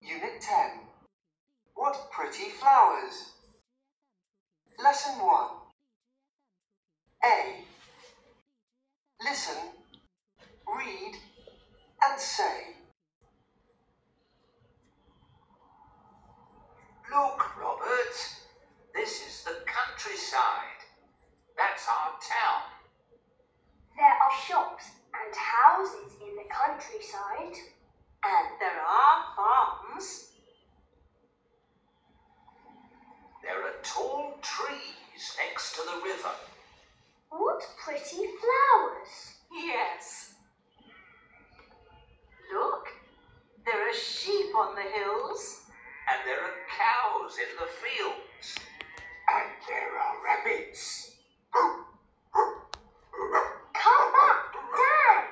Unit 10. What pretty flowers. Lesson 1. A. Listen, read, and say. Look, Robert. This is the countryside. That's our town. There are shops and houses in the countryside. And there are farms. There are tall trees next to the river. What pretty flowers! Yes. Look, there are sheep on the hills. And there are cows in the fields. And there are rabbits. Come back, Dan!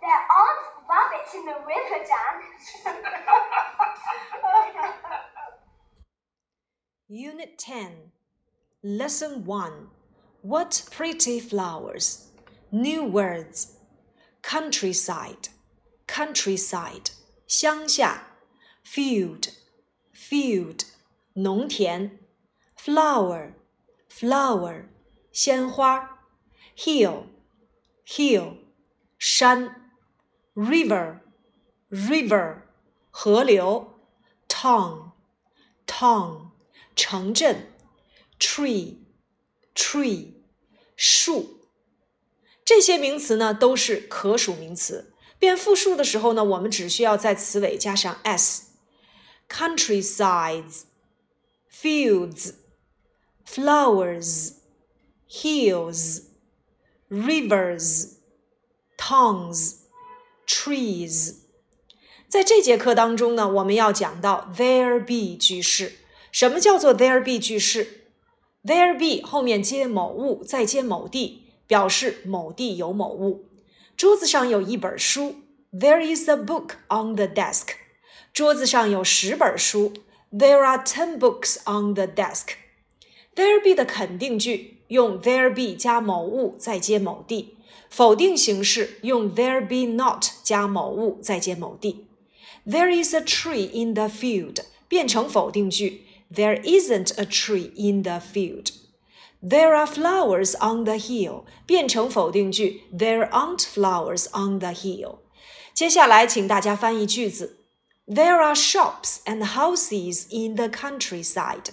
There aren't rabbits in the river, Dan. Unit 10, Lesson 1 What pretty flowers! New words countryside, countryside, 乡下 field, field, 农田 flower, flower, 鲜花 hill, hill, 山 river, river, 河流 town, town, 城镇 tree, tree, 树。这些名词呢都是可数名词，变复数的时候呢，我们只需要在词尾加上 s。countrysides, fields, flowers, hills, rivers, towns, trees。在这节课当中呢，我们要讲到 there be 句式。什么叫做 there be 句式 ？there be 后面接某物，再接某地。表示某地有某物。桌子上有一本书，There is a book on the desk。桌子上有十本书，There are ten books on the desk。There be 的肯定句用 There be 加某物再接某地，否定形式用 There be not 加某物再接某地。There is a tree in the field 变成否定句 ，There isn't a tree in the field。There are flowers on the hill 变成否定句，There aren't flowers on the hill。接下来，请大家翻译句子：There are shops and houses in the countryside。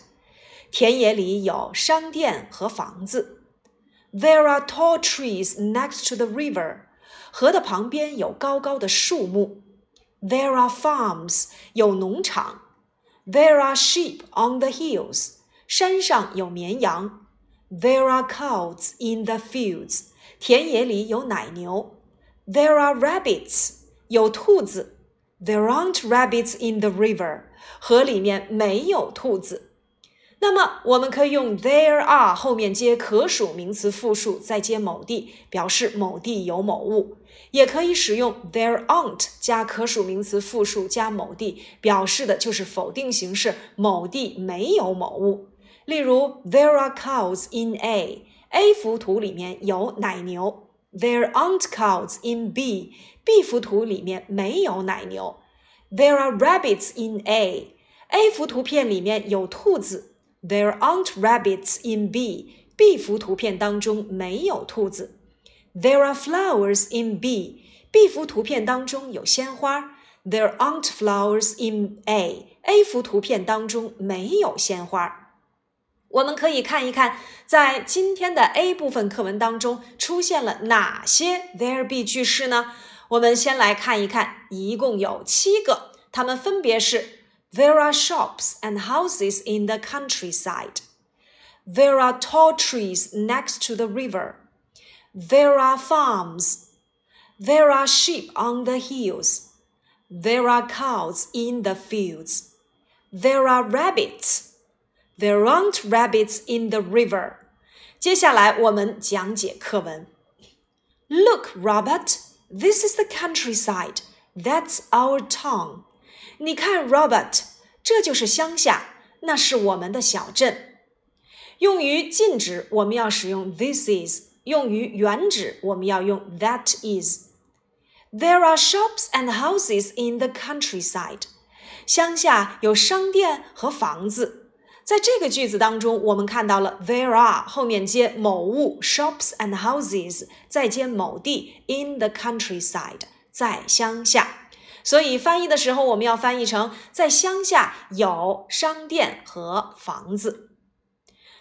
田野里有商店和房子。There are tall trees next to the river。河的旁边有高高的树木。There are farms，有农场。 There are sheep on the hills，山上有绵羊。There are cows in the fields，田野里有奶牛。There are rabbits，有兔子。There aren't rabbits in the river，河里面没有兔子。 那么我们可以用 there are 后面接可数名词复数，再接某地，表示某地有某物；也可以使用 there aren't 加可数名词复数加某地，表示的就是否定形式，某地没有某物。例如，There are cows in A。A 幅图里面有奶牛。There aren't cows in B。B 幅图里面没有奶牛。There are rabbits in A。A 幅图片里面有兔子。There aren't rabbits in B。B 幅图片当中没有兔子。There are flowers in B。B 幅图片当中有鲜花。There aren't flowers in A。A 幅图片当中没有鲜花。我们可以看一看，在今天的 A 部分课文当中出现了哪些 there be 句式呢？我们先来看一看，一共有七个，它们分别是 ：There are shops and houses in the countryside. There are tall trees next to the river. There are farms. There are sheep on the hills. There are cows in the fields. There are rabbits. There aren't rabbits in the river. 接下来我们讲解课文。Look, Robert, this is the countryside. That's our town. 你看，Robert，这就是乡下，那是我们的小镇。 用于近指，我们要使用 this is；用于远指，我们要用 that is。There are shops and houses in the countryside。乡下有商店和房子。在这个句子当中，我们看到了 there are 后面接某物 shops and houses，再接某地 in the countryside，在乡下。 所以翻译的时候，我们要翻译成在乡下有商店和房子。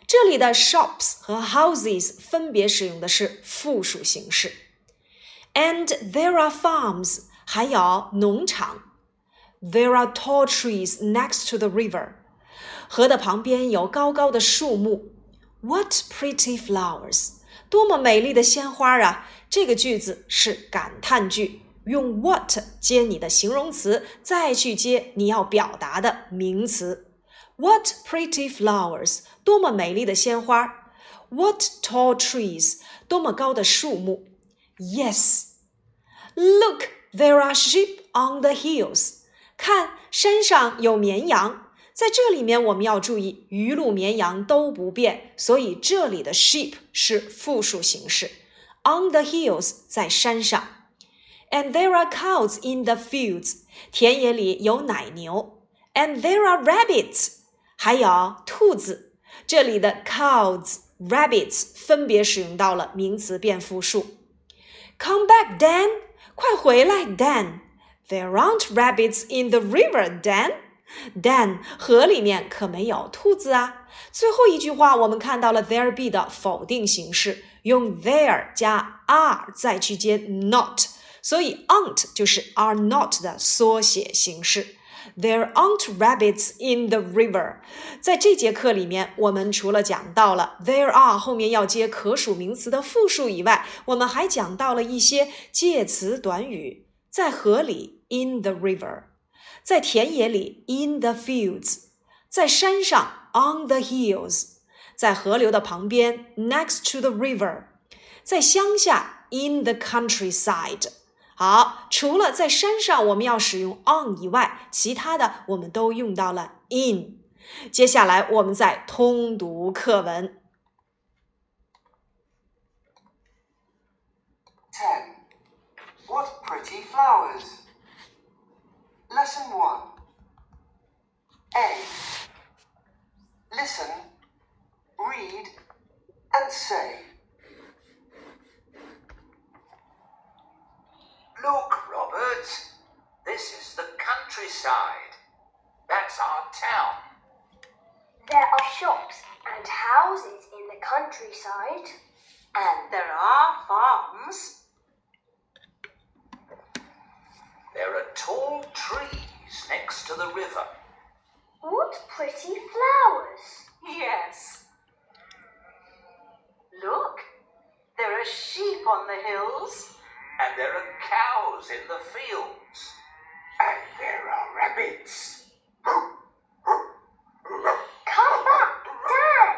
这里的 shops 和 houses 分别使用的是复数形式。And there are farms，还有农场。There are tall trees next to the river。河的旁边有高高的树木。What pretty flowers！多么美丽的鲜花啊！这个句子是感叹句， 用 what 接你的形容词，再去接你要表达的名词。What pretty flowers！多么美丽的鲜花！What tall trees！多么高的树木！Yes！Look, there are sheep on the hills。看，山上有绵羊。在这里面，我们要注意，鱼鹿、绵羊都不变，所以这里的 sheep 是复数形式。On the hills，在山上。And there are cows in the fields，田野里有奶牛。And there are rabbits，还有兔子。这里的 cows、rabbits 分别使用到了名词变复数。Come back, Dan，快回来，Dan。There aren't rabbits in the river, Dan。Dan，河里面可没有兔子啊。最后一句话，我们看到了 there be 的否定形式，用 there 加 are 再去接 not， 所以 aren't 就是 are not 的缩写形式。There aren't rabbits in the river。在这节课里面，我们除了讲到了 there are 后面要接可数名词的复数以外，我们还讲到了一些介词短语，在河里 in the river。在田野里，in the fields；在山上，on the hills；在河流的旁边，next to the river；在乡下，in the countryside。 好，除了在山上我们要使用 on 以外，其他的我们都用到了 in。接下来我们再通读课文。Ten. What pretty flowers! Lesson one. A. Listen, read, and say. Look, Robert. This is the countryside. That's our town. There are shops and houses in the countryside. And there are farms. There are tall trees next to the river. What pretty flowers! Yes. Look, there are sheep on the hills. And there are cows in the fields. And there are rabbits. Come back, Dan!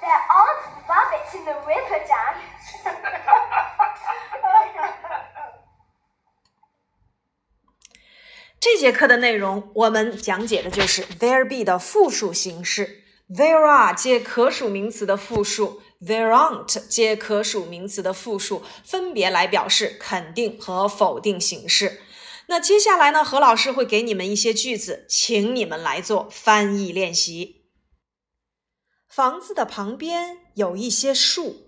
There aren't rabbits in the river, Dan. 节课的内容，我们讲解的就是 there be 的复数形式，there are 接可数名词的复数，there aren't 接可数名词的复数，分别来表示肯定和否定形式。那接下来呢，何老师会给你们一些句子，请你们来做翻译练习。房子的旁边有一些树。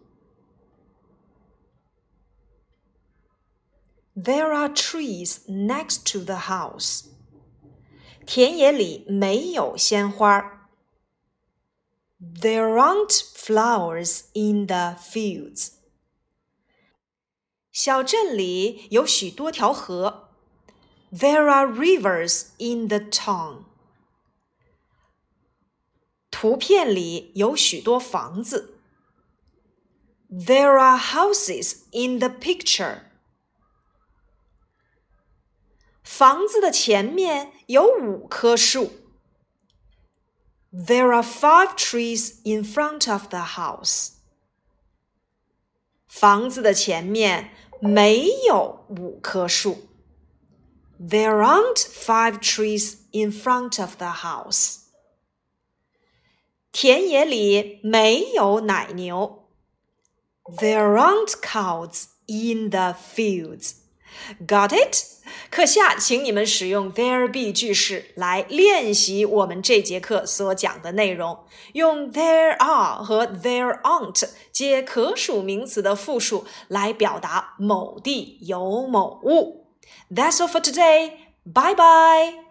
There are trees next to the house. 田野里没有鲜花。There aren't flowers in the fields. 小镇里有许多条河。There are rivers in the town. 图片里有许多房子。There are houses in the picture. 房子的前面有五棵树。There are five trees in front of the house. 房子的前面 没有五棵树。There aren't five trees in front of the house. 田野里没有奶牛。There aren't cows in the fields. Got it? 课下，请你们使用 there be 句式来练习我们这节课所讲的内容。用 there are 和 there aren't 接可数名词的复数来表达某地有某物。That's all for today. Bye bye.